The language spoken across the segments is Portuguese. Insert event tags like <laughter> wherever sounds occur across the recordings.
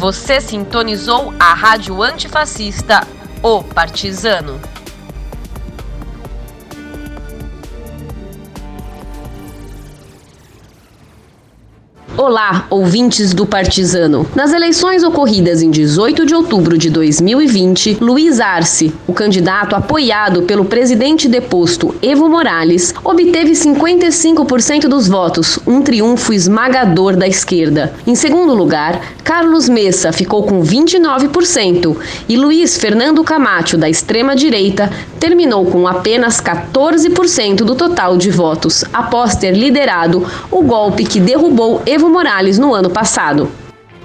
Você sintonizou a rádio antifascista O Partizano. Olá, ouvintes do Partizano. Nas eleições ocorridas em 18 de outubro de 2020, Luiz Arce, o candidato apoiado pelo presidente deposto Evo Morales, obteve 55% dos votos, um triunfo esmagador da esquerda. Em segundo lugar, Carlos Messa ficou com 29% e Luiz Fernando Camacho, da extrema-direita, terminou com apenas 14% do total de votos, após ter liderado o golpe que derrubou Evo Morales no ano passado.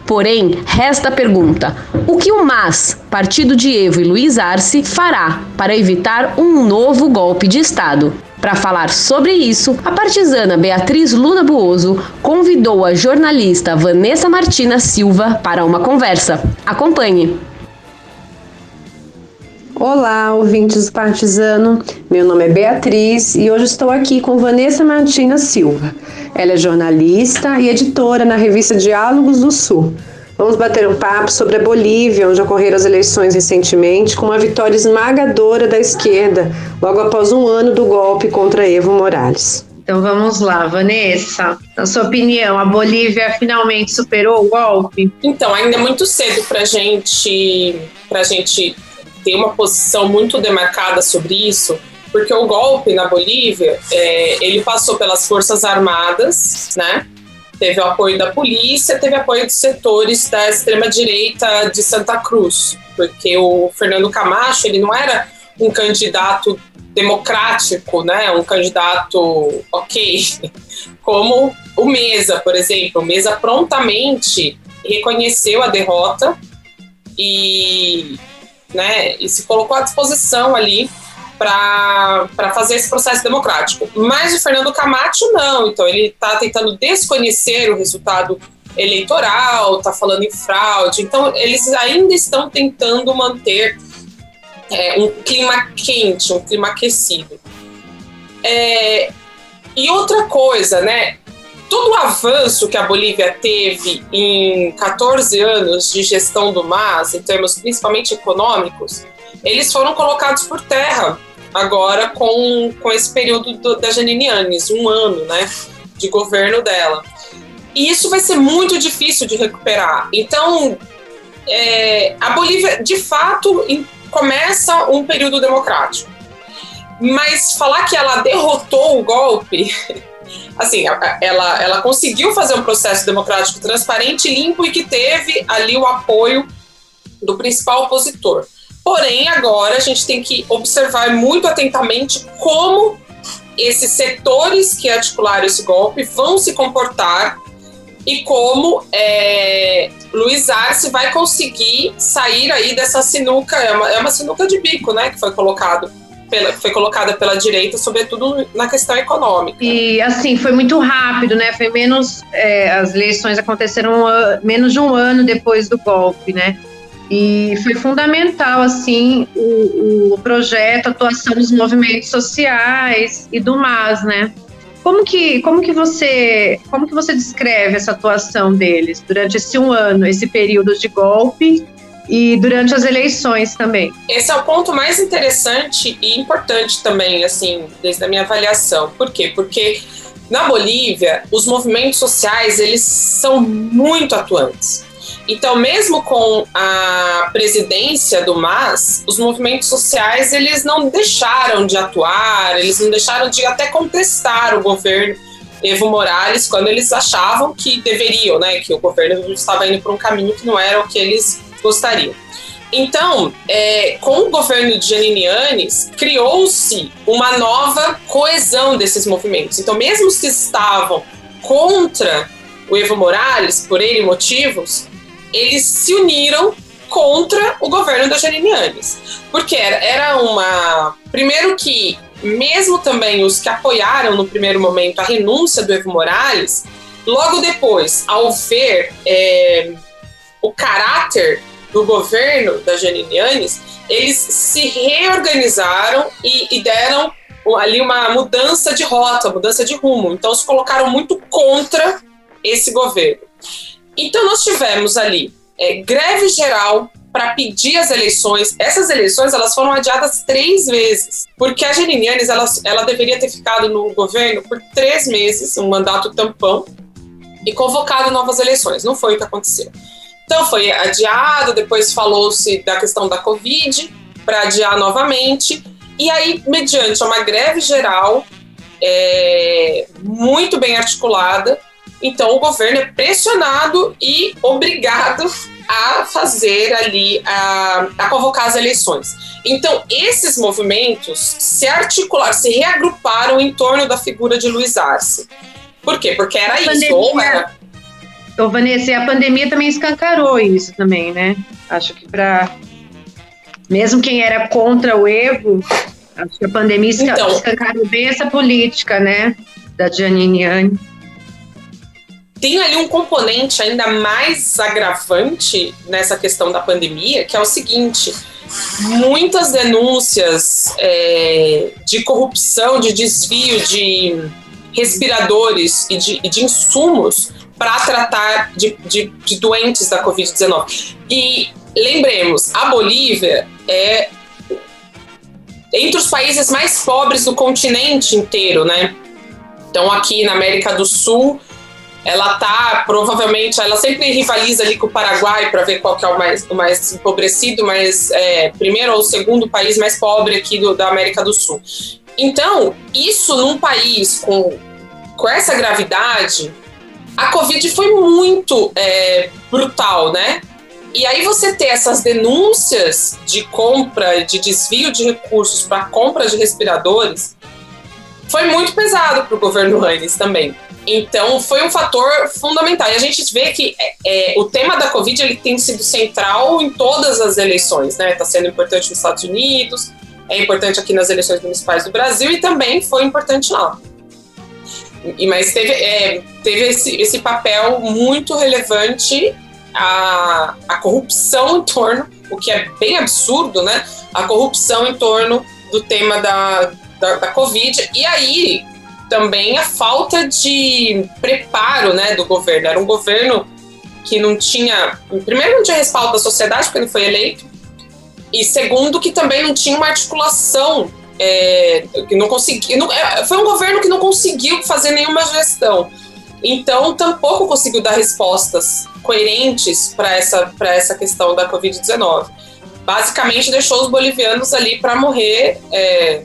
Porém, resta a pergunta: o que o MAS, partido de Evo e Luiz Arce, fará para evitar um novo golpe de Estado? Para falar sobre isso, a partisana Beatriz Luna Buoso convidou a jornalista Vanessa Martina Silva para uma conversa. Acompanhe! Olá, ouvintes do Partizano. Meu nome é Beatriz e hoje estou aqui com Vanessa Martina Silva. Ela é jornalista e editora na revista Diálogos do Sul. Vamos bater um papo sobre a Bolívia, onde ocorreram as eleições recentemente, com uma vitória esmagadora da esquerda, logo após um ano do golpe contra Evo Morales. Então vamos lá, Vanessa. Na sua opinião, a Bolívia finalmente superou o golpe? Então, ainda é muito cedo para gente, a gente tem uma posição muito demarcada sobre isso, porque o golpe na Bolívia, é, ele passou pelas Forças Armadas, né? Teve o apoio da polícia, teve apoio dos setores da extrema-direita de Santa Cruz, porque o Fernando Camacho, ele não era um candidato democrático, né? Um candidato ok, <laughs> como o Mesa, por exemplo. O Mesa prontamente reconheceu a derrota e né, e se colocou à disposição ali para fazer esse processo democrático. Mas o Fernando Camacho não, então ele está tentando desconhecer o resultado eleitoral, está falando em fraude, então eles ainda estão tentando manter é, um clima quente, um clima aquecido. É, e outra coisa, né? Todo o avanço que a Bolívia teve em 14 anos de gestão do MAS, em termos principalmente econômicos, eles foram colocados por terra agora com, com esse período do, da Janine Anes, um ano né, de governo dela. E isso vai ser muito difícil de recuperar. Então, é, a Bolívia, de fato, em, começa um período democrático. Mas falar que ela derrotou o golpe <laughs> assim, ela, ela conseguiu fazer um processo democrático transparente, limpo e que teve ali o apoio do principal opositor. Porém, agora a gente tem que observar muito atentamente como esses setores que articularam esse golpe vão se comportar e como é, Luiz Arce vai conseguir sair aí dessa sinuca, é uma, é uma sinuca de bico, né, que foi colocado pela, foi colocada pela direita, sobretudo na questão econômica. E assim, foi muito rápido, né? Foi menos. É, as eleições aconteceram uh, menos de um ano depois do golpe, né? E foi fundamental, assim, o, o projeto, a atuação dos movimentos sociais e do MAS, né? Como que, como que você como que você descreve essa atuação deles durante esse um ano, esse período de golpe e durante as eleições também. Esse é o ponto mais interessante e importante também, assim, desde a minha avaliação. Por quê? Porque na Bolívia, os movimentos sociais, eles são muito atuantes. Então, mesmo com a presidência do MAS, os movimentos sociais, eles não deixaram de atuar, eles não deixaram de até contestar o governo Evo Morales quando eles achavam que deveriam, né, que o governo estava indo por um caminho que não era o que eles gostariam. Então, é, com o governo de Janine criou-se uma nova coesão desses movimentos. Então, mesmo os que estavam contra o Evo Morales, por N motivos, eles se uniram contra o governo da Janine. Porque era, era uma. Primeiro que, mesmo também os que apoiaram no primeiro momento a renúncia do Evo Morales, logo depois, ao ver é, o caráter do governo da Janine Anes, eles se reorganizaram e, e deram ali uma mudança de rota, mudança de rumo. Então, se colocaram muito contra esse governo. Então, nós tivemos ali é, greve geral para pedir as eleições. Essas eleições elas foram adiadas três vezes, porque a Janine Anes, ela, ela deveria ter ficado no governo por três meses, um mandato tampão, e convocado novas eleições. Não foi o que aconteceu. Então foi adiado, depois falou-se da questão da Covid para adiar novamente, e aí, mediante uma greve geral é, muito bem articulada, então o governo é pressionado e obrigado a fazer ali, a, a convocar as eleições. Então, esses movimentos se articularam, se reagruparam em torno da figura de Luiz Arce. Por quê? Porque era isso, pandemia, ou era... Ô, Vanessa, a pandemia também escancarou isso também, né? Acho que para mesmo quem era contra o Evo, acho que a pandemia então, escancarou bem essa política, né? Da Giannini tem ali um componente ainda mais agravante nessa questão da pandemia, que é o seguinte: muitas denúncias é, de corrupção, de desvio de respiradores e de, de insumos para tratar de, de, de doentes da Covid-19. E lembremos, a Bolívia é entre os países mais pobres do continente inteiro, né? Então, aqui na América do Sul, ela tá provavelmente, ela sempre rivaliza ali com o Paraguai para ver qual que é o mais, o mais empobrecido, mas é, primeiro ou segundo país mais pobre aqui do, da América do Sul. Então, isso num país com, com essa gravidade, a Covid foi muito é, brutal, né? E aí você ter essas denúncias de compra, de desvio de recursos para compra de respiradores, foi muito pesado para o governo Reines também. Então, foi um fator fundamental. E a gente vê que é, é, o tema da Covid ele tem sido central em todas as eleições, né? Está sendo importante nos Estados Unidos, é importante aqui nas eleições municipais do Brasil e também foi importante lá. E, mas teve, é, teve esse, esse papel muito relevante a, a corrupção em torno, o que é bem absurdo, né? A corrupção em torno do tema da, da, da Covid. E aí, também a falta de preparo né, do governo. Era um governo que não tinha. Primeiro, não tinha respaldo da sociedade, porque ele foi eleito, e segundo, que também não tinha uma articulação. É, que não conseguiu, é, foi um governo que não conseguiu fazer nenhuma gestão. Então, tampouco conseguiu dar respostas coerentes para essa, essa questão da Covid-19. Basicamente, deixou os bolivianos ali para morrer é,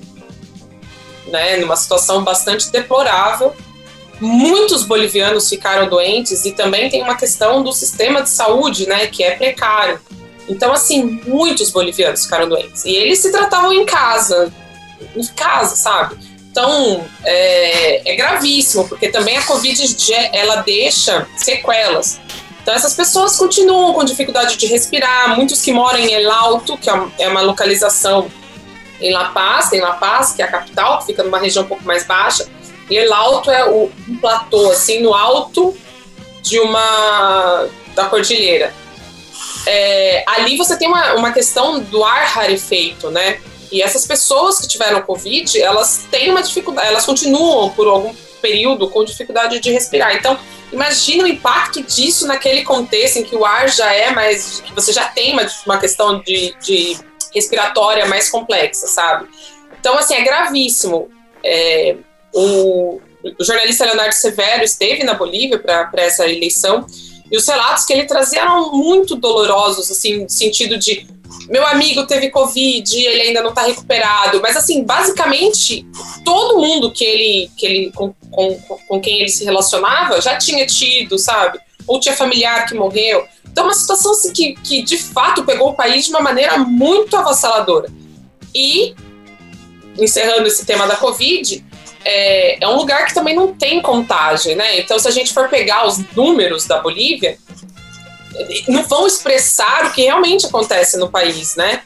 né, numa situação bastante deplorável. Muitos bolivianos ficaram doentes e também tem uma questão do sistema de saúde, né, que é precário. Então, assim, muitos bolivianos ficaram doentes. E eles se tratavam em casa, em casa, sabe? Então, é, é gravíssimo, porque também a Covid, ela deixa sequelas. Então, essas pessoas continuam com dificuldade de respirar. Muitos que moram em El Alto, que é uma localização em La Paz, tem La Paz, que é a capital, que fica numa região um pouco mais baixa, e El Alto é o, um platô, assim, no alto de uma da cordilheira. É, ali você tem uma, uma questão do ar rarefeito, né? E essas pessoas que tiveram Covid, elas têm uma dificuldade, elas continuam por algum período com dificuldade de respirar. Então, imagina o impacto disso naquele contexto em que o ar já é mais, que você já tem uma, uma questão de, de respiratória mais complexa, sabe? Então, assim, é gravíssimo. É, o, o, jornalista Leonardo Severo esteve na Bolívia para essa eleição e os relatos que ele trazia eram muito dolorosos, assim, no sentido de meu amigo teve Covid, ele ainda não está recuperado, mas assim, basicamente, todo mundo que ele, que ele com, com, com quem ele se relacionava já tinha tido, sabe? Ou tinha familiar que morreu. Então, uma situação assim, que, que de fato pegou o país de uma maneira muito avassaladora. E, encerrando esse tema da Covid, é, é, um lugar que também não tem contagem, né? Então, se a gente for pegar os números da Bolívia, não vão expressar o que realmente acontece no país, né?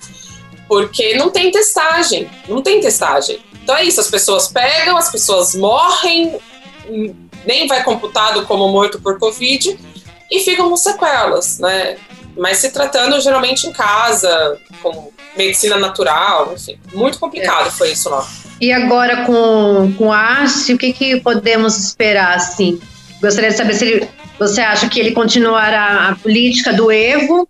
Porque não tem testagem, não tem testagem. Então é isso, as pessoas pegam, as pessoas morrem, nem vai computado como morto por Covid, e ficam com sequelas, né? Mas se tratando geralmente em casa, com medicina natural, enfim, muito complicado é. foi isso lá. E agora com, com a o que, que podemos esperar, assim? Gostaria de saber se ele Você acha que ele continuará a política do Evo?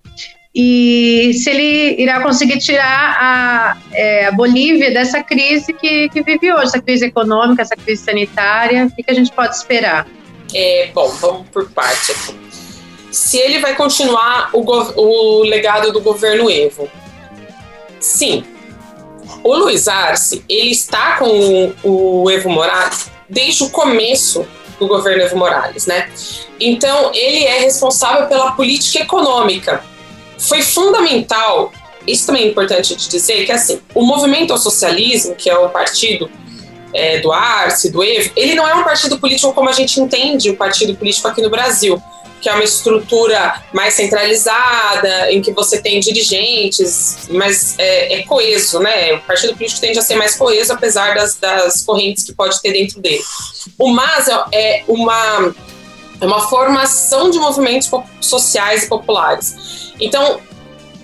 E se ele irá conseguir tirar a, é, a Bolívia dessa crise que, que vive hoje, essa crise econômica, essa crise sanitária? O que, que a gente pode esperar? É, bom, vamos por parte aqui. Se ele vai continuar o, o legado do governo Evo. Sim. O Luiz Arce, ele está com o, o Evo Morales desde o começo do governo Evo Morales, né? Então, ele é responsável pela política econômica. Foi fundamental, isso também é importante de dizer, que assim, o movimento ao socialismo, que é o partido é, do Arce, do Evo, ele não é um partido político como a gente entende o partido político aqui no Brasil, que é uma estrutura mais centralizada, em que você tem dirigentes, mas é, é coeso, né? O partido político tende a ser mais coeso, apesar das, das correntes que pode ter dentro dele. O MAS é uma, é uma formação de movimentos sociais e populares. Então,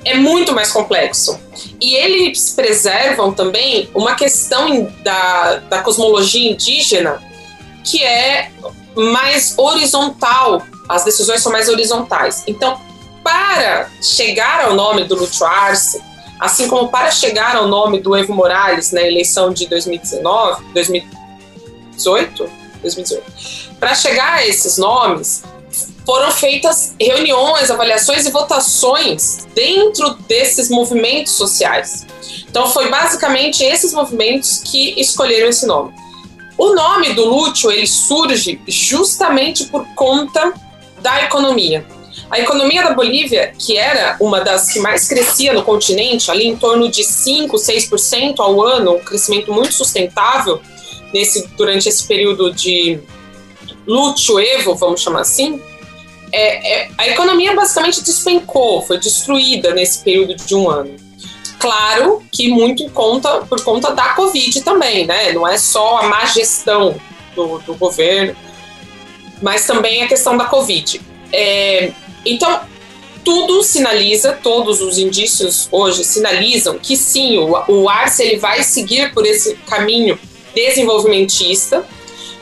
é muito mais complexo. E eles preservam também uma questão da, da cosmologia indígena que é mais horizontal, as decisões são mais horizontais. Então, para chegar ao nome do Lúcio Arce, assim como para chegar ao nome do Evo Morales na eleição de 2019, 2018, 2018, para chegar a esses nomes, foram feitas reuniões, avaliações e votações dentro desses movimentos sociais. Então, foi basicamente esses movimentos que escolheram esse nome. O nome do Lúcio ele surge justamente por conta da economia. A economia da Bolívia, que era uma das que mais crescia no continente, ali em torno de 5, 6% ao ano, um crescimento muito sustentável nesse, durante esse período de Lúcio Evo, vamos chamar assim, é, é, a economia basicamente despencou, foi destruída nesse período de um ano. Claro que muito conta, por conta da Covid também, né? Não é só a má gestão do, do governo, mas também a questão da Covid. É, então, tudo sinaliza, todos os indícios hoje sinalizam que sim, o, o Arce ele vai seguir por esse caminho desenvolvimentista,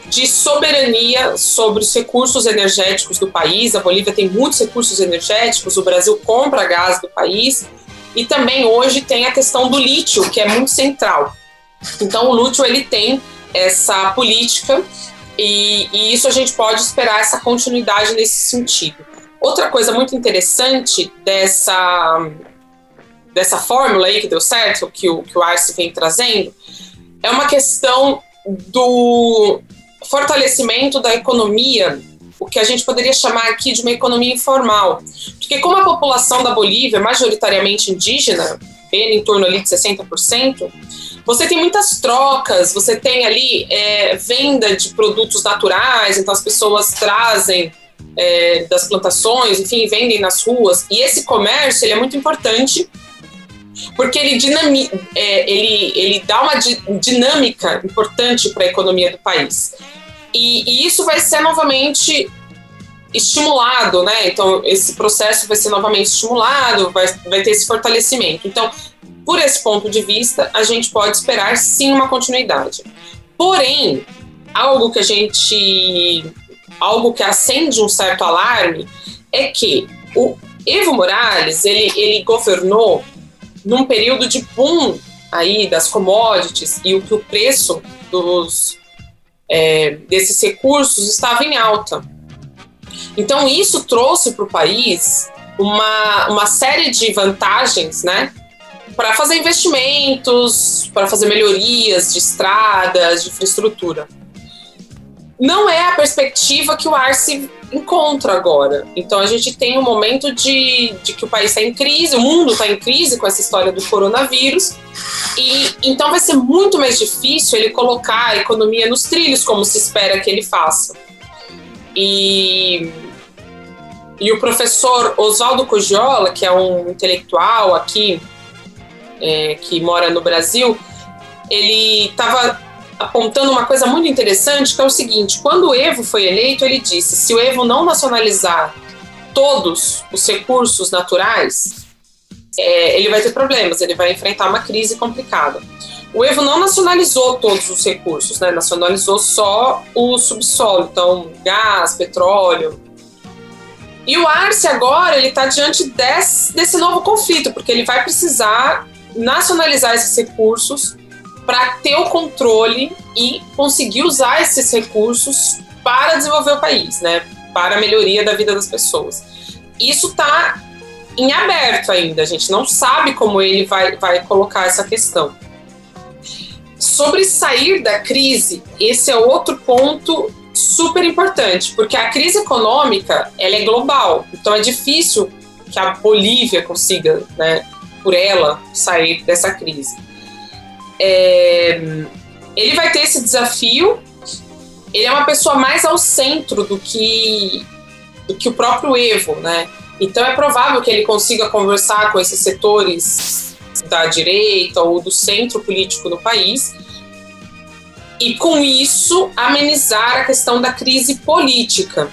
de soberania sobre os recursos energéticos do país. A Bolívia tem muitos recursos energéticos, o Brasil compra gás do país. E também hoje tem a questão do lítio, que é muito central. Então o lítio ele tem essa política e, e isso a gente pode esperar essa continuidade nesse sentido. Outra coisa muito interessante dessa dessa fórmula aí que deu certo, que o, que o Arce vem trazendo, é uma questão do fortalecimento da economia, o que a gente poderia chamar aqui de uma economia informal. Porque como a população da Bolívia é majoritariamente indígena, em torno ali de 60%, você tem muitas trocas, você tem ali é, venda de produtos naturais, então as pessoas trazem é, das plantações, enfim, vendem nas ruas. E esse comércio ele é muito importante porque ele, dinami é, ele, ele dá uma di dinâmica importante para a economia do país. E, e, isso vai ser novamente estimulado, né? Então, esse processo vai ser novamente estimulado, vai, vai ter esse fortalecimento. Então, por esse ponto de vista, a gente pode esperar sim uma continuidade. Porém, algo que a gente. algo que acende um certo alarme é que o Evo Morales ele, ele governou num período de boom aí das commodities e o que o preço dos é, desses recursos estava em alta. Então isso trouxe para o país uma, uma série de vantagens, né, para fazer investimentos, para fazer melhorias de estradas, de infraestrutura. Não é a perspectiva que o Arce encontra agora. Então a gente tem um momento de, de que o país está em crise, o mundo está em crise com essa história do coronavírus, e então vai ser muito mais difícil ele colocar a economia nos trilhos, como se espera que ele faça. E, e o professor Oswaldo Cogiola, que é um intelectual aqui, é, que mora no Brasil, ele estava apontando uma coisa muito interessante, que é o seguinte: quando o Evo foi eleito, ele disse: se o Evo não nacionalizar todos os recursos naturais, é, ele vai ter problemas, ele vai enfrentar uma crise complicada. O Evo não nacionalizou todos os recursos, né? nacionalizou só o subsolo, então gás, petróleo, E o Arce agora ele está diante desse, desse novo conflito, porque ele vai precisar nacionalizar esses recursos para ter o controle e conseguir usar esses recursos para desenvolver o país, né? Para a melhoria da vida das pessoas. Isso está em aberto ainda, a gente não sabe como ele vai, vai colocar essa questão. Sobre sair da crise, esse é outro ponto super importante, porque a crise econômica ela é global, então é difícil que a Bolívia consiga, né, por ela, sair dessa crise. É, ele vai ter esse desafio. Ele é uma pessoa mais ao centro do que do que o próprio Evo, né? Então é provável que ele consiga conversar com esses setores da direita ou do centro político no país e com isso amenizar a questão da crise política.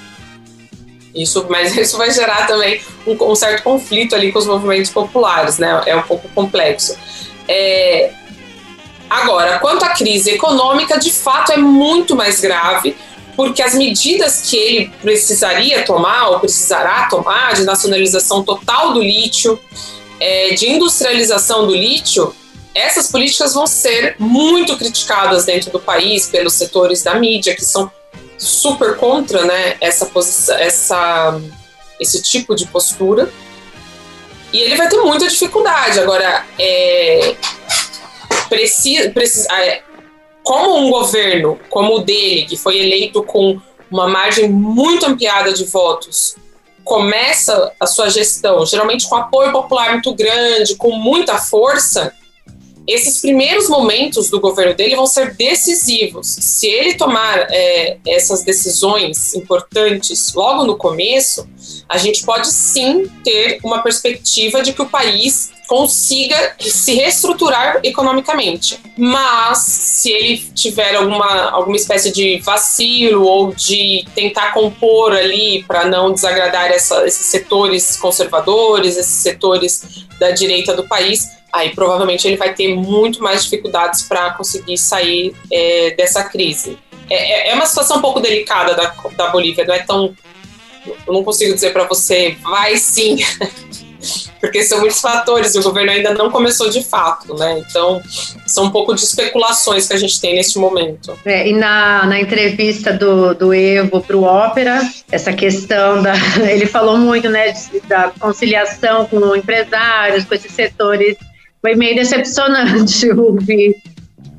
Isso, mas <laughs> isso vai gerar também um, um certo conflito ali com os movimentos populares, né? É um pouco complexo. É, agora, quanto à crise econômica, de fato é muito mais grave, porque as medidas que ele precisaria tomar ou precisará tomar de nacionalização total do lítio, é, de industrialização do lítio, essas políticas vão ser muito criticadas dentro do país pelos setores da mídia que são super contra, né, essa essa esse tipo de postura. E ele vai ter muita dificuldade. Agora, é, precisa, precisa, é, como um governo como o dele, que foi eleito com uma margem muito ampliada de votos, começa a sua gestão, geralmente com apoio popular muito grande, com muita força, esses primeiros momentos do governo dele vão ser decisivos. Se ele tomar é, essas decisões importantes logo no começo, a gente pode sim ter uma perspectiva de que o país consiga se reestruturar economicamente. Mas se ele tiver alguma, alguma espécie de vacilo ou de tentar compor ali para não desagradar essa, esses setores conservadores, esses setores da direita do país, aí provavelmente ele vai ter muito mais dificuldades para conseguir sair é, dessa crise. É, é, é, uma situação um pouco delicada da, da Bolívia, não é tão. Eu não consigo dizer para você, vai sim, <laughs> porque são muitos fatores e o governo ainda não começou de fato, né? Então, são um pouco de especulações que a gente tem neste momento. É, e na, na entrevista do, do Evo para o Ópera, essa questão da. <laughs> Ele falou muito, né, da conciliação com empresários, com esses setores foi meio decepcionante <laughs> ouvir,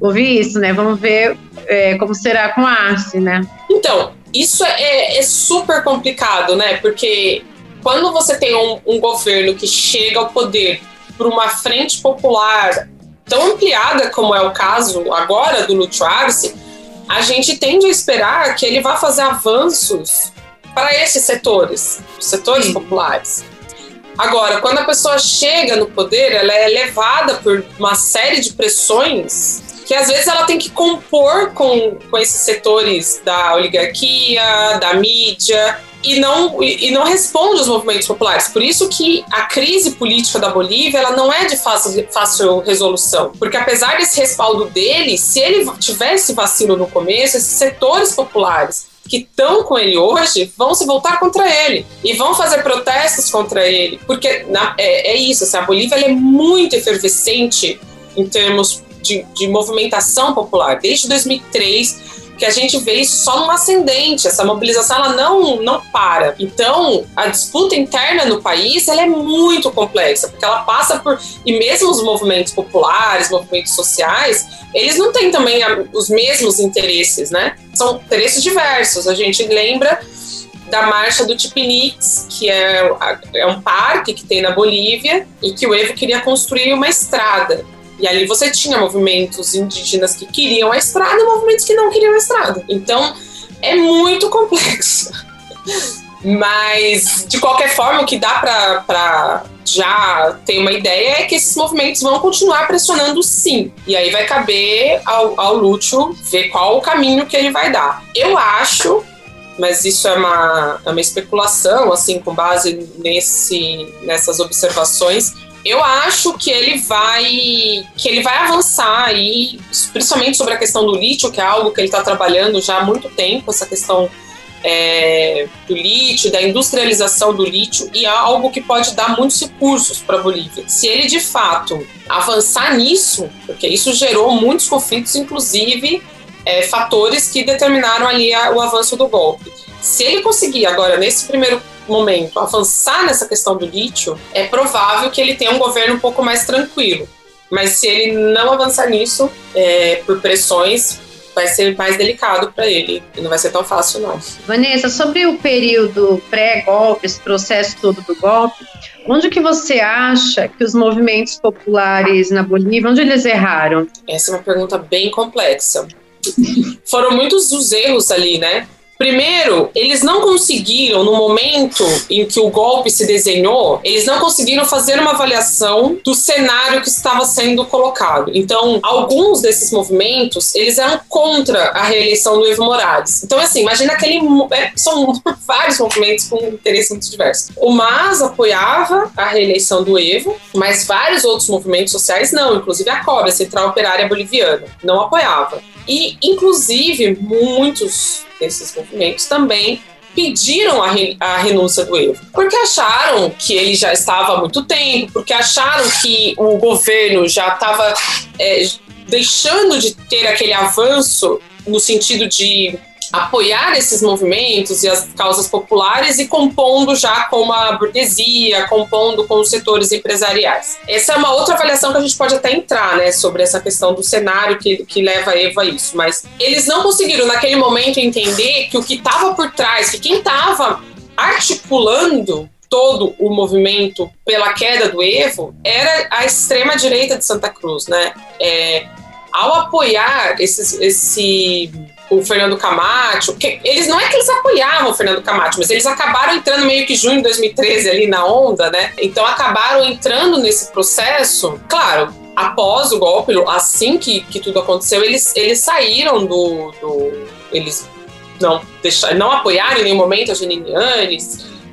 ouvir isso, né? Vamos ver é, como será com a Arce, né? Então, isso é, é, super complicado, né? Porque quando você tem um, um governo que chega ao poder por uma frente popular tão ampliada como é o caso agora do Lúcio Arce, a gente tende a esperar que ele vá fazer avanços para esses setores, os setores Sim. populares. Agora, quando a pessoa chega no poder, ela é levada por uma série de pressões que às vezes ela tem que compor com, com esses setores da oligarquia, da mídia, e não, e não responde aos movimentos populares. Por isso que a crise política da Bolívia ela não é de fácil, fácil resolução. Porque apesar desse respaldo dele, se ele tivesse vacilo no começo, esses setores populares que estão com ele hoje vão se voltar contra ele e vão fazer protestos contra ele, porque na, é, é, isso, assim, a Bolívia é muito efervescente em termos de, de movimentação popular. Desde 2003, que a gente vê isso só num ascendente, essa mobilização ela não, não para. Então, a disputa interna no país ela é muito complexa, porque ela passa por. E mesmo os movimentos populares, movimentos sociais, eles não têm também os mesmos interesses, né? São interesses diversos. A gente lembra da marcha do Tipinix, que é, é um parque que tem na Bolívia e que o Evo queria construir uma estrada. E ali você tinha movimentos indígenas que queriam a estrada e movimentos que não queriam a estrada. Então é muito complexo. <laughs> Mas, de qualquer forma, o que dá para já ter uma ideia é que esses movimentos vão continuar pressionando sim. E aí vai caber ao, ao Lúcio ver qual o caminho que ele vai dar. Eu acho mas isso é uma, é uma especulação, assim, com base nesse, nessas observações, eu acho que ele vai que ele vai avançar aí, principalmente sobre a questão do lítio, que é algo que ele está trabalhando já há muito tempo, essa questão é, do lítio, da industrialização do lítio, e é algo que pode dar muitos recursos para a Bolívia. Se ele de fato avançar nisso, porque isso gerou muitos conflitos, inclusive é, fatores que determinaram ali a, o avanço do golpe. Se ele conseguir agora, nesse primeiro momento, avançar nessa questão do lítio, é provável que ele tenha um governo um pouco mais tranquilo. Mas se ele não avançar nisso, é, por pressões, vai ser mais delicado para ele e não vai ser tão fácil, não. Vanessa, sobre o período pré-golpe, esse processo todo do golpe, onde que você acha que os movimentos populares na Bolívia, onde eles erraram? Essa é uma pergunta bem complexa. Foram muitos os erros ali, né? Primeiro, eles não conseguiram, no momento em que o golpe se desenhou, eles não conseguiram fazer uma avaliação do cenário que estava sendo colocado. Então, alguns desses movimentos, eles eram contra a reeleição do Evo Morales. Então, assim, imagina aquele... É, são <laughs> vários movimentos com interesses muito diversos. O MAS apoiava a reeleição do Evo, mas vários outros movimentos sociais não, inclusive a COB, a Central Operária Boliviana, não apoiava. E, inclusive, muitos desses movimentos também pediram a, re, a, renúncia do Evo, porque acharam que ele já estava há muito tempo, porque acharam que o governo já estava é, deixando de ter aquele avanço no sentido de apoiar esses movimentos e as causas populares e compondo já com a burguesia, compondo com os setores empresariais. Essa é uma outra avaliação que a gente pode até entrar, né, sobre essa questão do cenário que, que leva a Eva a isso, mas eles não conseguiram naquele momento entender que o que estava por trás, que quem estava articulando todo o movimento pela queda do Evo era a extrema direita de Santa Cruz, né? É, ao apoiar esses, esse o Fernando Camacho, eles não é que eles apoiavam o Fernando Camacho, mas eles acabaram entrando meio que junho de 2013 ali na onda, né? Então acabaram entrando nesse processo, claro, após o golpe, assim que, que tudo aconteceu, eles, eles saíram do, do eles não deixaram, não apoiaram em nenhum momento a Janine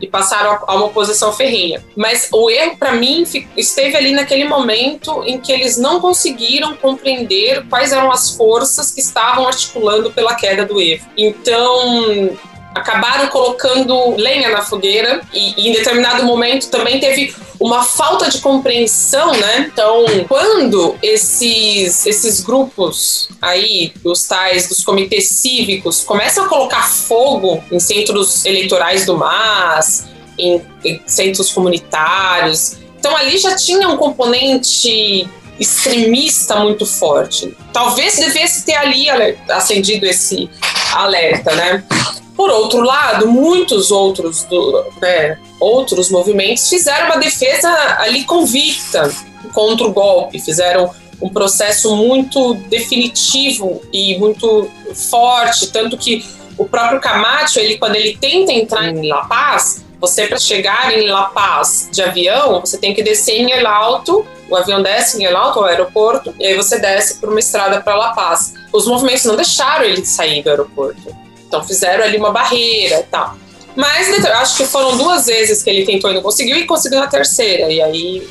e passaram a uma oposição ferrenha. Mas o erro, para mim, esteve ali naquele momento em que eles não conseguiram compreender quais eram as forças que estavam articulando pela queda do Evo. Então, acabaram colocando lenha na fogueira e, e, em determinado momento também teve uma falta de compreensão, né? Então, quando esses, esses grupos aí, dos tais, dos comitês cívicos, começam a colocar fogo em centros eleitorais do MAS, em, em centros comunitários, então ali já tinha um componente extremista muito forte. Talvez devesse ter ali acendido esse alerta, né? Por outro lado, muitos outros, do, né, outros movimentos fizeram uma defesa ali convicta contra o golpe, fizeram um processo muito definitivo e muito forte, tanto que o próprio Camacho, ele quando ele tenta entrar em La Paz, você para chegar em La Paz de avião, você tem que descer em El Alto, o avião desce em El Alto, ao aeroporto, e aí você desce por uma estrada para La Paz. Os movimentos não deixaram ele sair do aeroporto. Então fizeram ali uma barreira e tal. Mas acho que foram duas vezes que ele tentou e não conseguiu, e conseguiu na terceira. E aí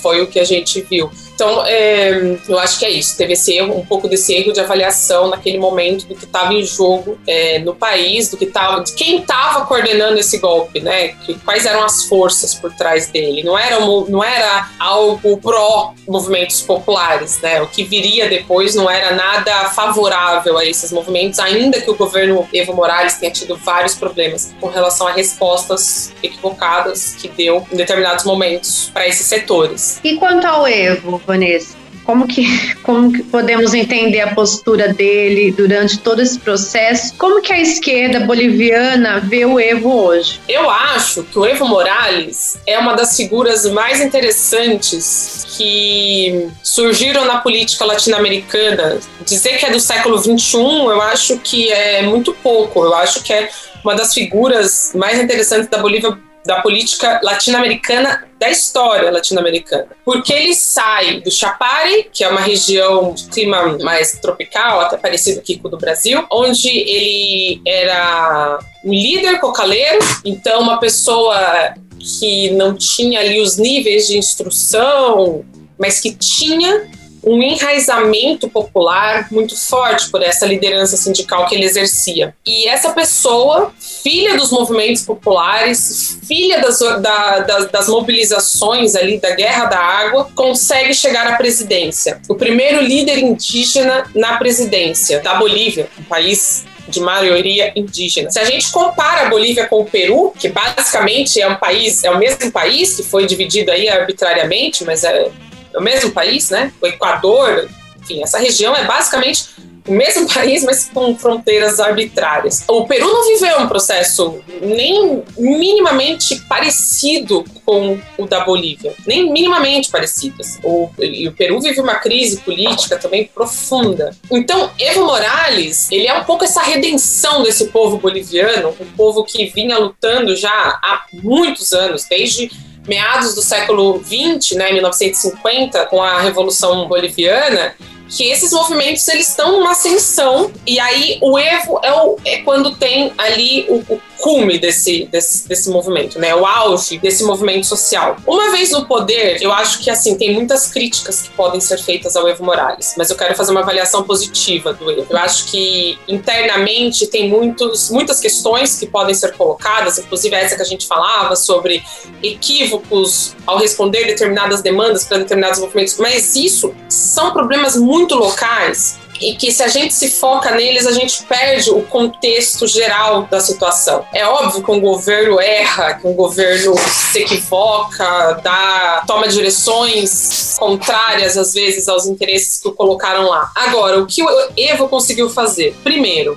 foi o que a gente viu. Então, é, eu acho que é isso. Teve esse erro, um pouco desse erro de avaliação naquele momento do que estava em jogo é, no país, do que estava, de quem estava coordenando esse golpe, né? Que, quais eram as forças por trás dele? Não era, não era algo pró movimentos populares, né? O que viria depois não era nada favorável a esses movimentos, ainda que o governo Evo Morales tenha tido vários problemas com relação a respostas equivocadas que deu em determinados momentos para esses setores. E quanto ao Evo? Vanessa? Como que, <laughs> como que podemos entender a postura dele durante todo esse processo? Como que a esquerda boliviana vê o Evo hoje? Eu acho que o Evo Morales é uma das figuras mais interessantes que surgiram na política latino-americana. Dizer que é do século XXI, eu acho que é muito pouco. Eu acho que é uma das figuras mais interessantes da Bolívia da política latino-americana, da história latino-americana. Porque ele sai do Chapare, que é uma região de clima mais tropical, até parecido com o do Brasil, onde ele era um líder cocaleiro, então uma pessoa que não tinha ali os níveis de instrução, mas que tinha um enraizamento popular muito forte por essa liderança sindical que ele exercia. E essa pessoa, filha dos movimentos populares, filha das, da, das, das mobilizações ali da Guerra da Água, consegue chegar à presidência. O primeiro líder indígena na presidência da Bolívia, um país de maioria indígena. Se a gente compara a Bolívia com o Peru, que basicamente é um país, é o mesmo país que foi dividido aí arbitrariamente, mas é, é o mesmo país, né? O Equador, enfim, essa região é basicamente o mesmo <laughs> país, mas com fronteiras arbitrárias. O Peru não viveu um processo nem minimamente parecido com o da Bolívia, nem minimamente parecido. O, e o Peru vive uma crise política também profunda. Então, Evo Morales, ele é um pouco essa redenção desse povo boliviano, um povo que vinha lutando já há muitos anos, desde meados do século XX, né, 1950, com a Revolução Boliviana, que esses movimentos eles estão numa ascensão e aí o Evo é, o, é quando tem ali o, o cume desse, desse, desse movimento, né? O auge desse movimento social. Uma vez no poder, eu acho que assim tem muitas críticas que podem ser feitas ao Evo Morales, mas eu quero fazer uma avaliação positiva do Evo. Eu acho que internamente tem muitos, muitas questões que podem ser colocadas, inclusive essa que a gente falava sobre equívocos ao responder determinadas demandas para determinados movimentos, mas isso são problemas muito locais e que se a gente se foca neles, a gente perde o contexto geral da situação. É óbvio que um governo erra, que um governo se equivoca, dá, toma direções contrárias às vezes aos interesses que o colocaram lá. Agora, o que o Evo conseguiu fazer? Primeiro,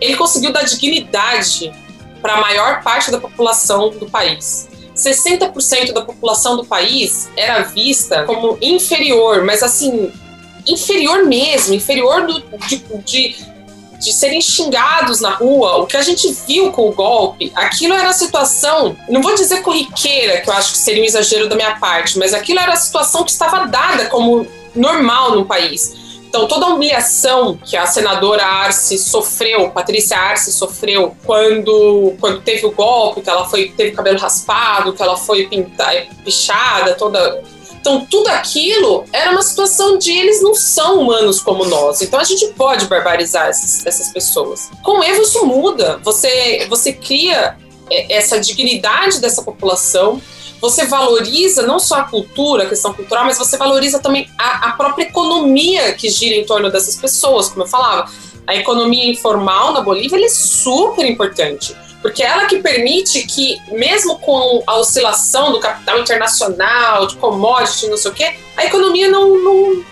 ele conseguiu dar dignidade para a maior parte da população do país. 60% da população do país era vista como inferior, mas assim, inferior mesmo, inferior do, de, de, de serem xingados na rua. O que a gente viu com o golpe, aquilo era a situação, não vou dizer corriqueira, que eu acho que seria um exagero da minha parte, mas aquilo era a situação que estava dada como normal no país. Então, toda a humilhação que a senadora Arce sofreu, Patrícia Arce sofreu, quando, quando teve o golpe, que ela foi, teve cabelo raspado, que ela foi pintada, pichada, toda então, tudo aquilo era uma situação de eles não são humanos como nós. Então, a gente pode barbarizar essas, essas pessoas. Com Evo, isso muda. Você, você cria é, essa dignidade dessa população. Você valoriza não só a cultura, a questão cultural, mas você valoriza também a, a própria economia que gira em torno dessas pessoas, como eu falava. A economia informal na Bolívia é super importante porque ela que permite que, mesmo com a oscilação do capital internacional, de commodity, não sei o quê, a economia não, não,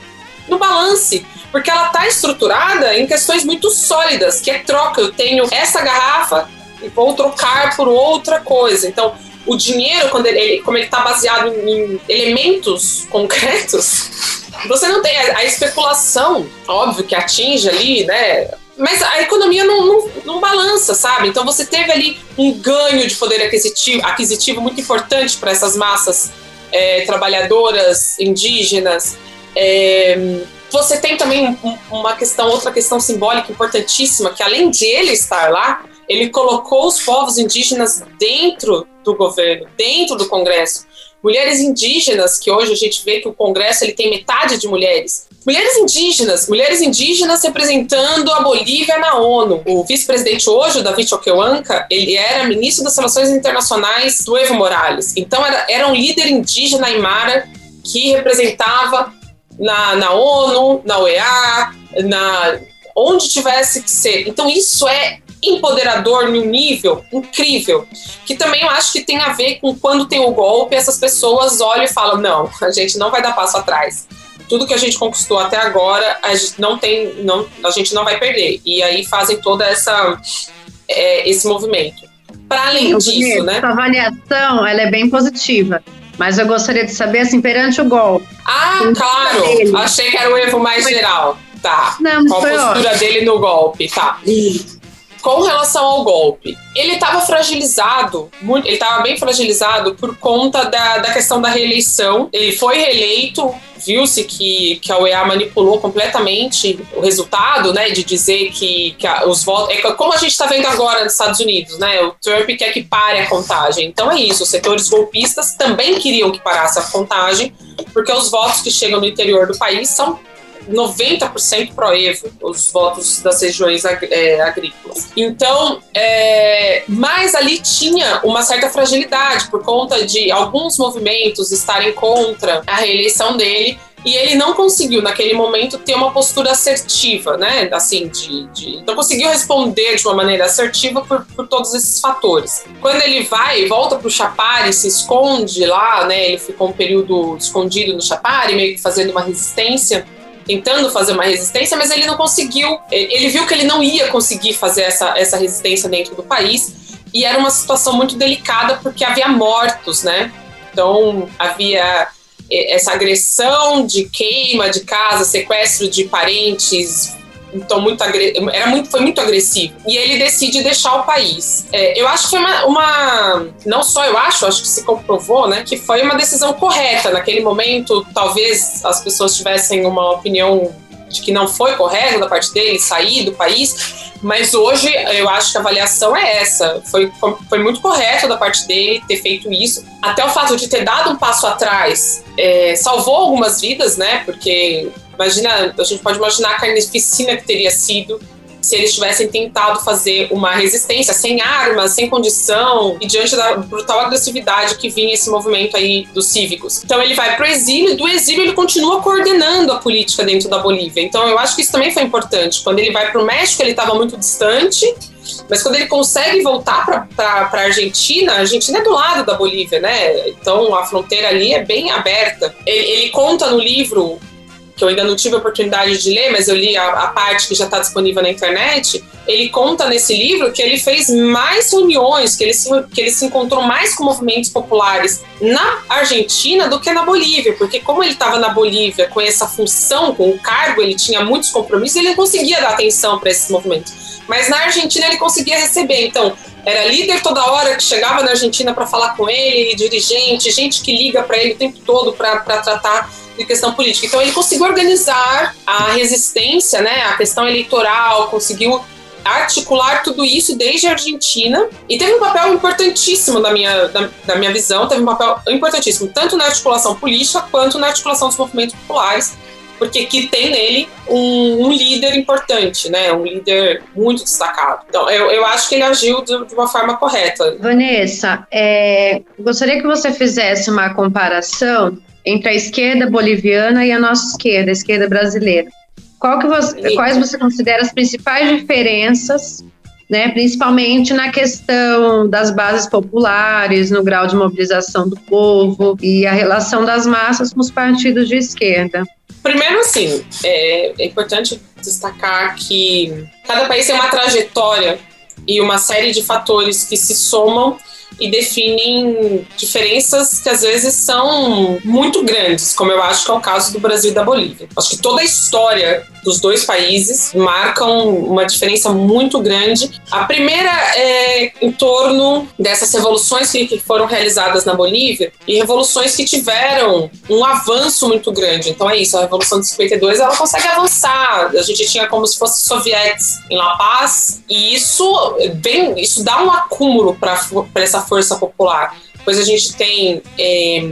não balance. Porque ela está estruturada em questões muito sólidas, que é troca. Eu tenho essa garrafa e vou trocar por outra coisa. Então, o dinheiro, quando ele, como ele está baseado em, em elementos concretos, <laughs> você não tem a, a, especulação, óbvio que atinge ali, né, mas a economia não, não, não, balança, sabe? Então você teve ali um ganho de poder aquisitivo, aquisitivo muito importante para essas massas é, trabalhadoras indígenas. É, você tem também uma questão, outra questão simbólica importantíssima, que além de ele estar lá, ele colocou os povos indígenas dentro do governo, dentro do Congresso. Mulheres indígenas, que hoje a gente vê que o Congresso ele tem metade de mulheres. Mulheres indígenas, mulheres indígenas representando a Bolívia na ONU. O vice-presidente hoje, David Choquehuanca, ele era ministro das Relações Internacionais do Evo Morales. Então era, era um líder indígena aimara que representava na, na ONU, na OEA, na onde tivesse que ser. Então isso é empoderador num nível incrível, que também eu acho que tem a ver com quando tem o golpe, essas pessoas olham e falam: não, a gente não vai dar passo atrás. Tudo que a gente conquistou até agora, a gente não tem, não, a gente não vai perder. E aí fazem toda essa é, esse movimento. Para além disso, né? Essa avaliação, ela é bem positiva. Mas eu gostaria de saber, assim, perante o golpe. Ah, claro! Dele. Achei que era o erro mais geral. Tá. Não, Qual a postura ótimo. dele no golpe, tá. Isso com relação ao golpe, ele estava fragilizado, muito, ele estava bem fragilizado por conta da, da questão da reeleição. Ele foi reeleito, viu-se que, que a UEA manipulou completamente o resultado, né, de dizer que, que a, os votos. É como a gente está vendo agora nos Estados Unidos, né? O Trump quer que pare a contagem. Então é isso, os setores golpistas também queriam que parasse a contagem, porque os votos que chegam no interior do país são 90% pró-Evo, os votos das regiões é, agrícolas. Então, é, mas ali tinha uma certa fragilidade por conta de alguns movimentos estarem contra a reeleição dele e ele não conseguiu naquele momento ter uma postura assertiva, né? Assim, de, de não conseguiu responder de uma maneira assertiva por, por todos esses fatores. Quando ele vai volta para o Chapare, se esconde lá, né? Ele ficou um período escondido no Chapare, meio que fazendo uma resistência tentando fazer uma resistência, mas ele não conseguiu. Ele viu que ele não ia conseguir fazer essa, essa resistência dentro do país e era uma situação muito delicada porque havia mortos, né? Então havia essa agressão de queima de casa, sequestro de parentes, então muito era muito foi muito agressivo e ele decide deixar o país é, eu acho que foi uma, uma, não só eu acho acho que se comprovou né que foi uma decisão correta naquele momento talvez as pessoas tivessem uma opinião de que não foi correto da parte dele sair do país mas hoje eu acho que a avaliação é essa. Foi, foi muito correto da parte dele ter feito isso. Até o fato de ter dado um passo atrás é, salvou algumas vidas, né? Porque imagina, a gente pode imaginar a carnificina que teria sido se eles tivessem tentado fazer uma resistência sem armas, sem condição e diante da brutal agressividade que vinha esse movimento aí dos cívicos. Então ele vai para o exílio e do exílio ele continua coordenando a política dentro da Bolívia. Então eu acho que isso também foi importante. Quando ele vai para o México ele estava muito distante, mas quando ele consegue voltar para a Argentina, a Argentina é do lado da Bolívia, né? Então a fronteira ali é bem aberta. Ele, ele conta no livro que eu ainda não tive a oportunidade de ler, mas eu li a, a parte que já está disponível na internet. Ele conta nesse livro que ele fez mais reuniões, que ele, se, que ele se encontrou mais com movimentos populares na Argentina do que na Bolívia, porque como ele estava na Bolívia com essa função, com o cargo, ele tinha muitos compromissos, ele conseguia dar atenção para esses movimentos. Mas na Argentina ele conseguia receber. Então, era líder toda hora que chegava na Argentina para falar com ele, dirigente, gente que liga para ele o tempo todo para tratar de questão política. Então ele conseguiu organizar a resistência, né, a questão eleitoral, conseguiu articular tudo isso desde a Argentina e teve um papel importantíssimo na minha, na, minha visão, teve um papel importantíssimo tanto na articulação política quanto na articulação dos movimentos populares, porque que tem nele um, um, líder importante, né, um líder muito destacado. Então eu, eu acho que ele agiu de, de uma forma correta. Vanessa, é, gostaria que você fizesse uma comparação entre a esquerda boliviana e a nossa esquerda, a esquerda brasileira. Você, quais você considera as principais diferenças, né, principalmente na questão das bases populares, no grau de mobilização do povo e a relação das massas com os partidos de esquerda? Primeiro, assim, é, é importante destacar que cada país tem uma trajetória e uma série de fatores que se somam e definem diferenças que às vezes são muito grandes, como eu acho que é o caso do Brasil e da Bolívia. Acho que toda a história dos dois países marcam uma diferença muito grande. A primeira é em torno dessas revoluções que foram realizadas na Bolívia e revoluções que tiveram um avanço muito grande. Então é isso, a Revolução de 52 ela consegue avançar. A gente tinha como se fosse sovietes em La Paz e isso bem, isso dá um acúmulo para essa força popular. Pois a gente tem, é,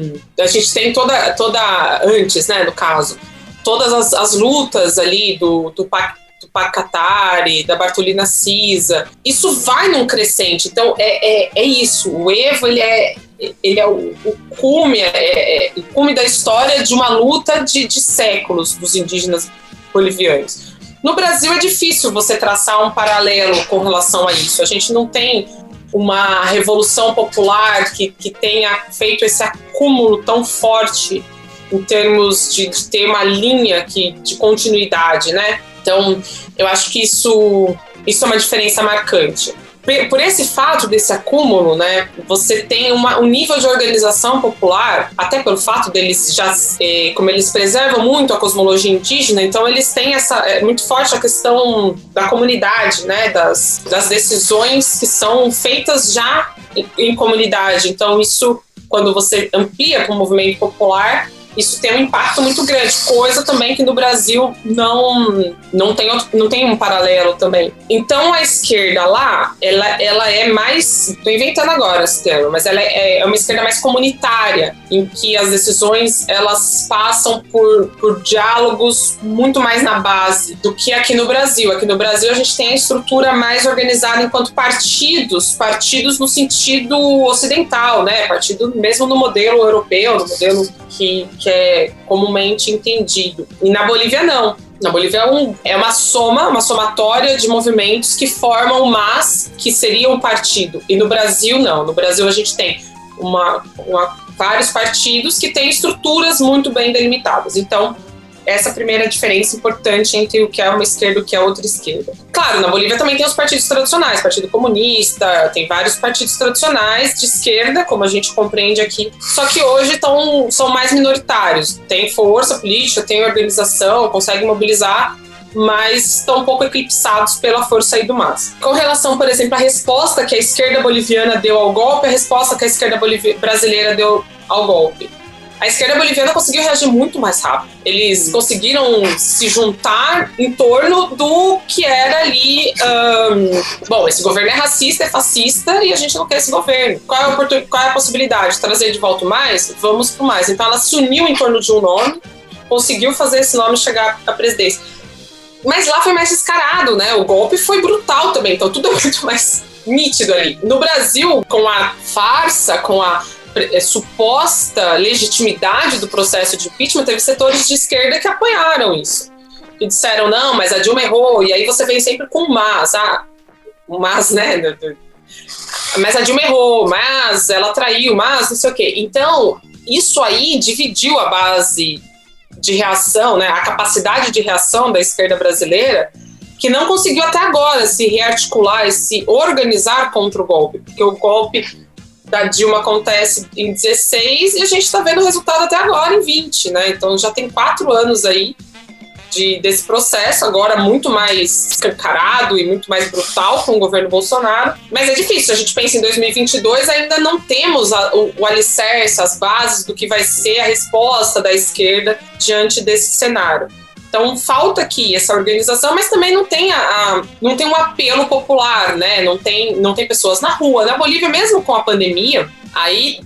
a gente tem toda, toda antes, né, no caso, todas as, as lutas ali do, do Pac, do Pacatari, da Bartolina Cisa, isso vai num crescente. Então é, é, é isso. O Evo ele é, ele é o, o cume, é, é, o cume da história de uma luta de, de séculos dos indígenas bolivianos. No Brasil é difícil você traçar um paralelo com relação a isso. A gente não tem uma revolução popular que, que tenha feito esse acúmulo tão forte em termos de, de ter uma linha que, de continuidade, né? Então, eu acho que isso, isso é uma diferença marcante por esse fato desse acúmulo, né, você tem uma, um nível de organização popular, até pelo fato deles já, é, como eles preservam muito a cosmologia indígena, então eles têm essa, é muito forte a questão da comunidade, né, das, das decisões que são feitas já em, em comunidade. Então isso, quando você amplia para o movimento popular, isso tem um impacto muito grande, coisa também que no Brasil não, não, tem, não tem um paralelo também. Então a esquerda lá, ela, ela é mais. Estou inventando agora esse termo, mas ela é, é uma esquerda mais comunitária, em que as decisões elas passam por, por diálogos muito mais na base do que aqui no Brasil. Aqui no Brasil a gente tem a estrutura mais organizada enquanto partidos, partidos no sentido ocidental, né? Partido mesmo no modelo europeu, no modelo que, que é comumente entendido. E na Bolívia, não. Na Bolívia é, um, é uma soma, uma somatória de movimentos que formam o MAS, que seria um partido. E no Brasil, não. No Brasil, a gente tem uma, uma vários partidos que têm estruturas muito bem delimitadas. Então, essa primeira diferença importante entre o que é uma esquerda e o que é outra esquerda. Claro, na Bolívia também tem os partidos tradicionais, Partido Comunista, tem vários partidos tradicionais de esquerda, como a gente compreende aqui, só que hoje tão, são mais minoritários, tem força política, tem organização, conseguem mobilizar, mas estão um pouco eclipsados pela força aí do MAS. Com relação, por exemplo, à resposta que a esquerda boliviana deu ao golpe, a resposta que a esquerda brasileira deu ao golpe a esquerda boliviana conseguiu reagir muito mais rápido. Eles conseguiram se juntar em torno do que era ali. Um, bom, esse governo é racista, é fascista e a gente não quer esse governo. Qual é a, qual é a possibilidade? Trazer de volta o mais? Vamos pro mais. Então ela se uniu em torno de um nome, conseguiu fazer esse nome chegar à presidência. Mas lá foi mais descarado, né? O golpe foi brutal também, então tudo é muito mais nítido ali. No Brasil, com a farsa, com a suposta legitimidade do processo de impeachment, teve setores de esquerda que apoiaram isso. Que disseram, não, mas a Dilma errou, e aí você vem sempre com mas, ah, mas, né? Mas a Dilma errou, mas ela traiu, mas não sei o quê. Então, isso aí dividiu a base de reação, né, a capacidade de reação da esquerda brasileira, que não conseguiu até agora se rearticular e se organizar contra o golpe, porque o golpe da Dilma acontece em 16 e a gente está vendo o resultado até agora em 20, né? Então já tem quatro anos aí de, desse processo, agora muito mais escancarado e muito mais brutal com o governo Bolsonaro. Mas é difícil, a gente pensa em 2022, ainda não temos a, o, o alicerce, as bases do que vai ser a resposta da esquerda diante desse cenário. Então falta aqui essa organização, mas também não tem, a, a, não tem um apelo popular, né? Não tem, não tem pessoas na rua. Na Bolívia, mesmo com a pandemia, aí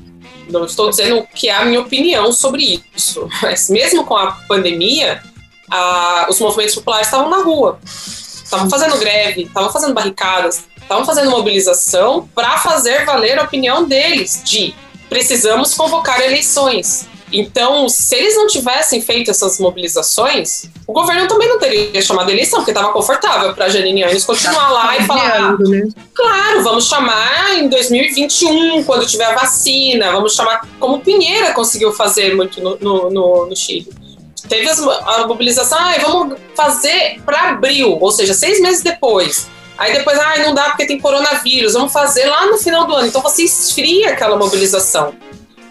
não estou dizendo que é a minha opinião sobre isso, <laughs> mas mesmo com a pandemia, a, os movimentos populares estavam na rua, estavam fazendo greve, estavam fazendo barricadas, estavam fazendo mobilização para fazer valer a opinião deles de precisamos convocar eleições. Então, se eles não tivessem feito essas mobilizações, o governo também não teria chamado eleição, porque estava confortável para a Janine Anes continuar lá e falar: né? claro, vamos chamar em 2021, quando tiver a vacina, vamos chamar, como Pinheira conseguiu fazer muito no, no, no, no Chile. Teve as, a mobilização, ah, vamos fazer para abril, ou seja, seis meses depois. Aí depois, ah, não dá porque tem coronavírus, vamos fazer lá no final do ano. Então você esfria aquela mobilização.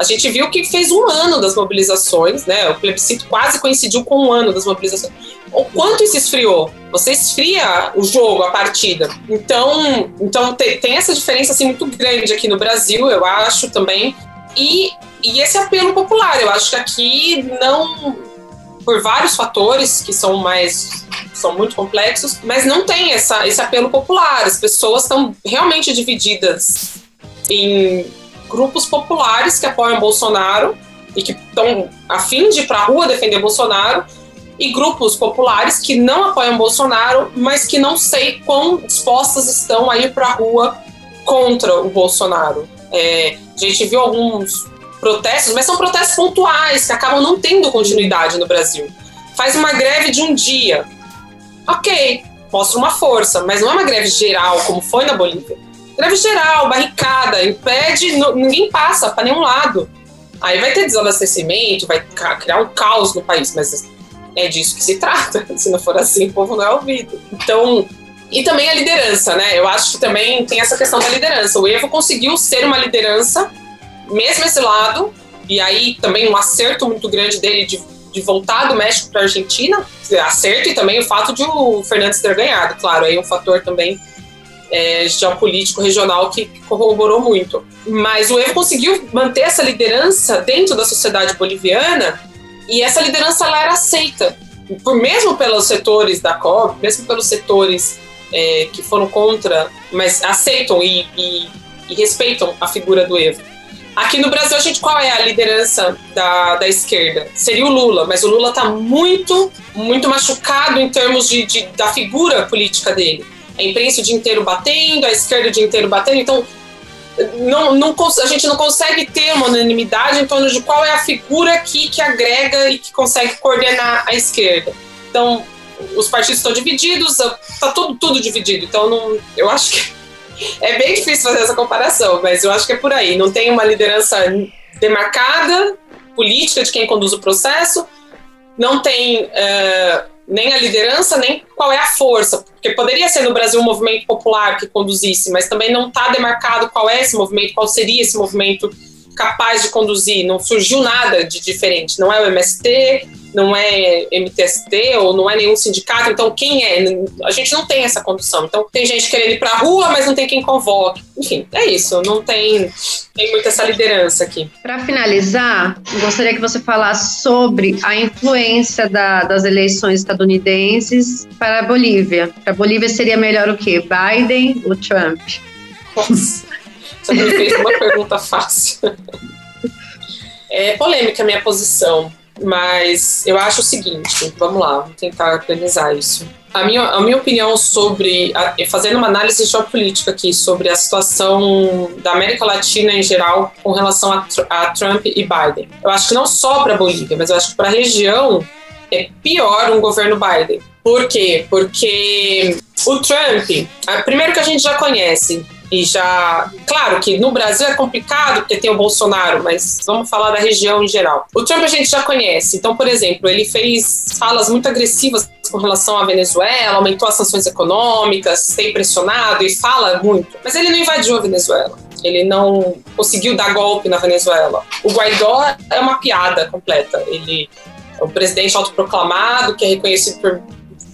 A gente viu que fez um ano das mobilizações, né? O plebiscito quase coincidiu com um ano das mobilizações. O quanto isso esfriou? Você esfria o jogo, a partida. Então, então tem, tem essa diferença assim muito grande aqui no Brasil, eu acho também. E, e esse apelo popular, eu acho que aqui não por vários fatores que são mais são muito complexos, mas não tem essa, esse apelo popular. As pessoas estão realmente divididas em grupos populares que apoiam Bolsonaro e que estão a fim de ir para a rua defender Bolsonaro e grupos populares que não apoiam Bolsonaro, mas que não sei quão dispostas estão a ir para a rua contra o Bolsonaro. É, a gente viu alguns protestos, mas são protestos pontuais que acabam não tendo continuidade no Brasil. Faz uma greve de um dia, ok, mostra uma força, mas não é uma greve geral como foi na Bolívia greve geral, barricada, impede, ninguém passa para nenhum lado. Aí vai ter desabastecimento, vai criar um caos no país, mas é disso que se trata. <laughs> Se não for assim, o povo não é ouvido. Então, e também a liderança, né? Eu acho que também tem essa questão da liderança. O Evo conseguiu ser uma liderança, mesmo esse lado, e aí também um acerto muito grande dele de, de voltar do México para a Argentina, acerto e também o fato de o Fernandes ter ganhado, claro, aí um fator também é, geopolítico regional que corroborou muito. Mas o Evo conseguiu manter essa liderança dentro da sociedade boliviana e essa liderança ela era aceita, por mesmo pelos setores da COP, mesmo pelos setores é, que foram contra, mas aceitam e, e, e, respeitam a figura do Evo. Aqui no Brasil, a gente qual é a liderança da, da esquerda? Seria o Lula, mas o Lula está muito, muito machucado em termos de, de, da figura política dele. A imprensa o dia inteiro batendo, a esquerda o dia inteiro batendo, então não, não, a gente não consegue ter uma unanimidade em torno de qual é a figura aqui que agrega e que consegue coordenar a esquerda. Então, os partidos estão divididos, está tudo, tudo dividido. Então, não, eu acho que <laughs> é bem difícil fazer essa comparação, mas eu acho que é por aí. Não tem uma liderança demarcada, política de quem conduz o processo, não tem uh, nem a liderança, nem qual é a força, porque poderia ser no Brasil um movimento popular que conduzisse, mas também não está demarcado qual é esse movimento, qual seria esse movimento capaz de conduzir, não surgiu nada de diferente, não é o MST, não é MTST ou não é nenhum sindicato, então quem é? A gente não tem essa condução. Então tem gente querendo ir para a rua, mas não tem quem convoque. Enfim, é isso, não tem, tem muita essa liderança aqui. Para finalizar, gostaria que você falasse sobre a influência da, das eleições estadunidenses para a Bolívia. Para a Bolívia seria melhor o quê? Biden ou Trump? Nossa, você me fez uma pergunta fácil. É polêmica a minha posição mas eu acho o seguinte, vamos lá, vou tentar organizar isso. A minha, a minha opinião sobre, a, fazendo uma análise geopolítica aqui, sobre a situação da América Latina em geral com relação a, a Trump e Biden. Eu acho que não só para a Bolívia, mas eu acho que para a região é pior um governo Biden. Por quê? Porque o Trump, primeiro que a gente já conhece, e já. Claro que no Brasil é complicado porque tem o Bolsonaro, mas vamos falar da região em geral. O Trump a gente já conhece. Então, por exemplo, ele fez falas muito agressivas com relação à Venezuela, aumentou as sanções econômicas, tem pressionado e fala muito. Mas ele não invadiu a Venezuela. Ele não conseguiu dar golpe na Venezuela. O Guaidó é uma piada completa. Ele é um presidente autoproclamado que é reconhecido por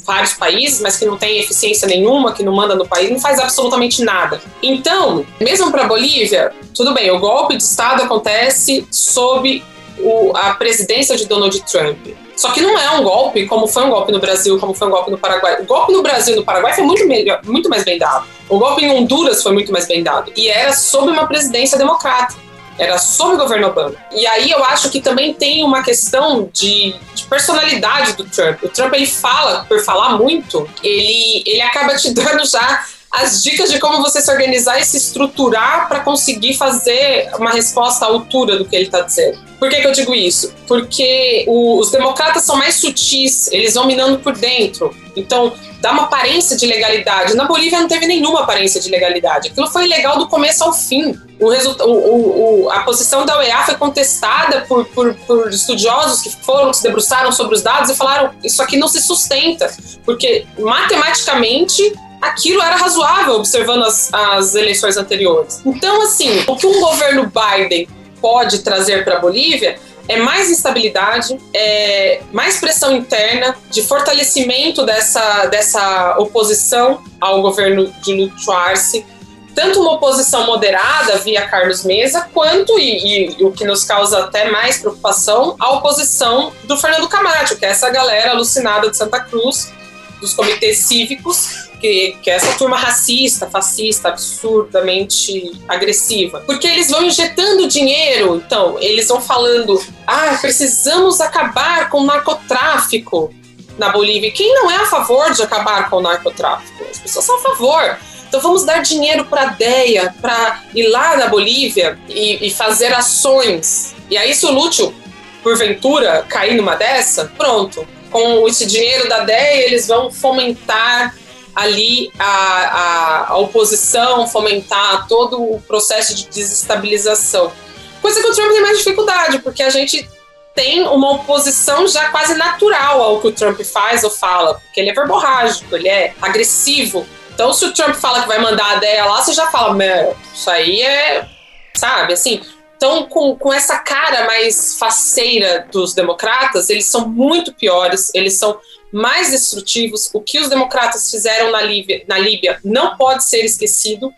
vários países, mas que não tem eficiência nenhuma, que não manda no país, não faz absolutamente nada. Então, mesmo para a Bolívia, tudo bem, o golpe de Estado acontece sob o, a presidência de Donald Trump. Só que não é um golpe como foi um golpe no Brasil, como foi um golpe no Paraguai. O golpe no Brasil e no Paraguai foi muito, melhor, muito mais bem dado. O golpe em Honduras foi muito mais bem dado. E era sob uma presidência democrata era sobre o governo Obama. E aí eu acho que também tem uma questão de, de, personalidade do Trump. O Trump, ele fala, por falar muito, ele, ele acaba te <laughs> dando já as dicas de como você se organizar e se estruturar para conseguir fazer uma resposta à altura do que ele está dizendo. Por que, que, eu digo isso? Porque o, os democratas são mais sutis, eles vão minando por dentro. Então, dá uma aparência de legalidade. Na Bolívia não teve nenhuma aparência de legalidade. Aquilo foi ilegal do começo ao fim. O resultado, o, o, a posição da OEA foi contestada por, por, por, estudiosos que foram, que se debruçaram sobre os dados e falaram isso aqui não se sustenta, porque matematicamente aquilo era razoável observando as, as eleições anteriores. Então, assim, o que um governo Biden pode trazer para a Bolívia é mais instabilidade, é mais pressão interna, de fortalecimento dessa, dessa oposição ao governo de Lucho Arce, tanto uma oposição moderada via Carlos Mesa, quanto, e, e, o que nos causa até mais preocupação, a oposição do Fernando Camacho, que é essa galera alucinada de Santa Cruz, dos comitês cívicos, que, que é essa turma racista, fascista, absurdamente agressiva. Porque eles vão injetando dinheiro, então, eles vão falando: ah, precisamos acabar com o narcotráfico na Bolívia. Quem não é a favor de acabar com o narcotráfico? As pessoas são a favor. Então vamos dar dinheiro para a DEA, para ir lá na Bolívia e, e, fazer ações. E aí, se o Lúcio, porventura, cair numa dessa, pronto. Com esse dinheiro da DEA, eles vão fomentar ali a, a, a oposição, fomentar todo o processo de desestabilização. Coisa que o Trump tem mais dificuldade, porque a gente tem uma oposição já quase natural ao que o Trump faz ou fala, porque ele é verborrágico, ele é agressivo. Então, se o Trump fala que vai mandar a ideia lá, você já fala, meu, isso aí é, sabe, assim. Então, com, com essa cara mais faceira dos democratas, eles são muito piores, eles são mais destrutivos. O que os democratas fizeram na Líbia, na Líbia não pode ser esquecido.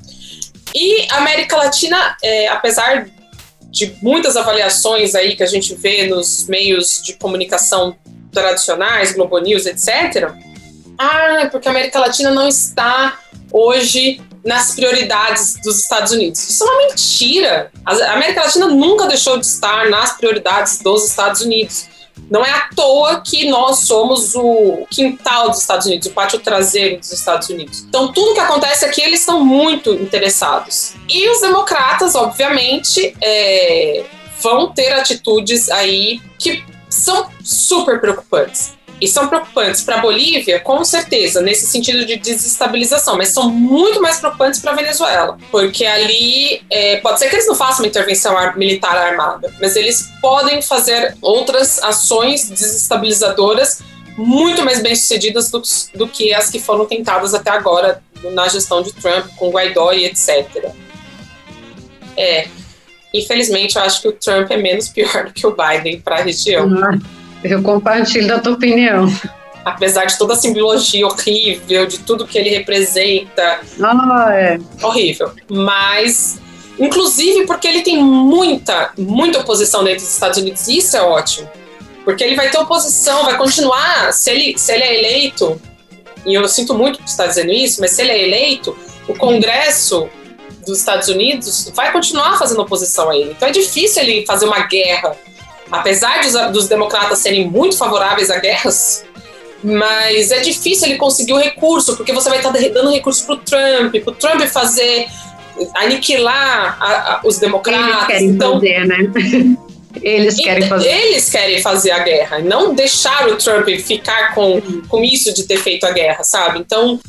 E a América Latina, é, apesar de muitas avaliações aí que a gente vê nos meios de comunicação tradicionais, Globo News, etc. Ah, porque a América Latina não está hoje nas prioridades dos Estados Unidos. Isso é uma mentira. A América Latina nunca deixou de estar nas prioridades dos Estados Unidos. Não é à toa que nós somos o quintal dos Estados Unidos, o pátio traseiro dos Estados Unidos. Então, tudo que acontece aqui, eles estão muito interessados. E os democratas, obviamente, é, vão ter atitudes aí que são super preocupantes e são preocupantes para a Bolívia, com certeza, nesse sentido de desestabilização, mas são muito mais preocupantes para a Venezuela, porque ali é, pode ser que eles não façam uma intervenção militar armada, mas eles podem fazer outras ações desestabilizadoras muito mais bem sucedidas do, do que as que foram tentadas até agora na gestão de Trump, com Guaidó e etc. É, infelizmente, eu acho que o Trump é menos pior do que o Biden para a região. Uhum. Eu compartilho da tua opinião. Apesar de toda a simbologia horrível, de tudo que ele representa. Ah, é. Horrível. Mas, inclusive porque ele tem muita, muita oposição dentro dos Estados Unidos, e isso é ótimo. Porque ele vai ter oposição, vai continuar, se ele, se ele é eleito, e eu sinto muito por estar dizendo isso, mas se ele é eleito, o Congresso dos Estados Unidos vai continuar fazendo oposição a ele. Então é difícil ele fazer uma guerra apesar dos, dos democratas serem muito favoráveis a guerras, mas é difícil ele conseguir o recurso, porque você vai estar dando recurso para o Trump, para o Trump fazer, aniquilar a, a, os democratas. Eles querem então, fazer, né? <laughs> Eles querem fazer. Eles querem fazer a guerra, não deixar o Trump ficar com, com isso de ter feito a guerra, sabe? Então,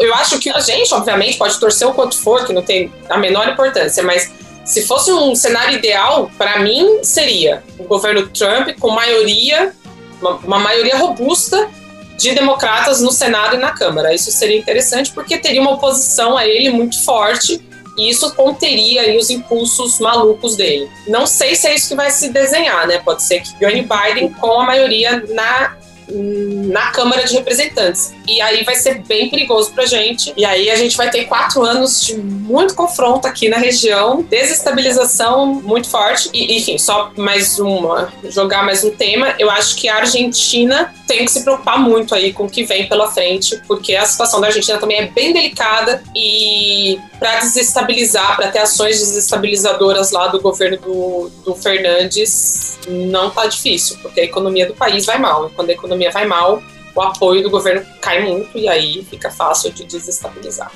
eu acho que a gente, obviamente, pode torcer o quanto for, que não tem a menor importância, mas se fosse um cenário ideal, para mim, seria o governo Trump com maioria, uma, maioria robusta de democratas no Senado e na Câmara. Isso seria interessante porque teria uma oposição a ele muito forte e isso conteria aí os impulsos malucos dele. Não sei se é isso que vai se desenhar, né? Pode ser que ganhe Biden com a maioria na na Câmara de Representantes. E aí vai ser bem perigoso pra gente. E aí a gente vai ter quatro anos de muito confronto aqui na região, desestabilização muito forte. E, enfim, só mais uma, jogar mais um tema. Eu acho que a Argentina tem que se preocupar muito aí com o que vem pela frente, porque a situação da Argentina também é bem delicada e para desestabilizar, para ter ações desestabilizadoras lá do governo do, do Fernandes, não tá difícil, porque a economia do país vai mal. Quando a economia vai mal, o apoio do governo cai muito e aí fica fácil de desestabilizar.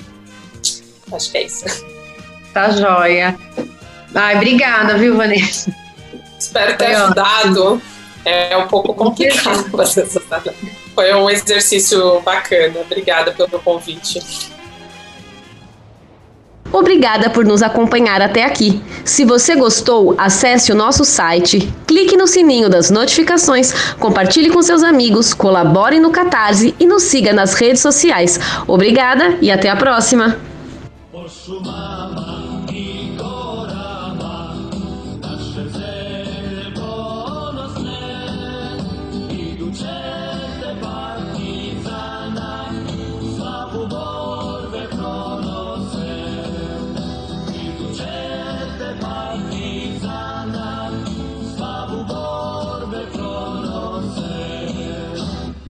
Acho que é isso. Tá joia. Ai, obrigada, viu, Vanessa? Espero ter Foi ajudado. Ótimo. É um pouco complicado. <laughs> Foi um exercício bacana. Obrigada pelo convite. Obrigada por nos acompanhar até aqui. Se você gostou, acesse o nosso site, clique no sininho das notificações, compartilhe com seus amigos, colabore no Catarse e nos siga nas redes sociais. Obrigada e até a próxima!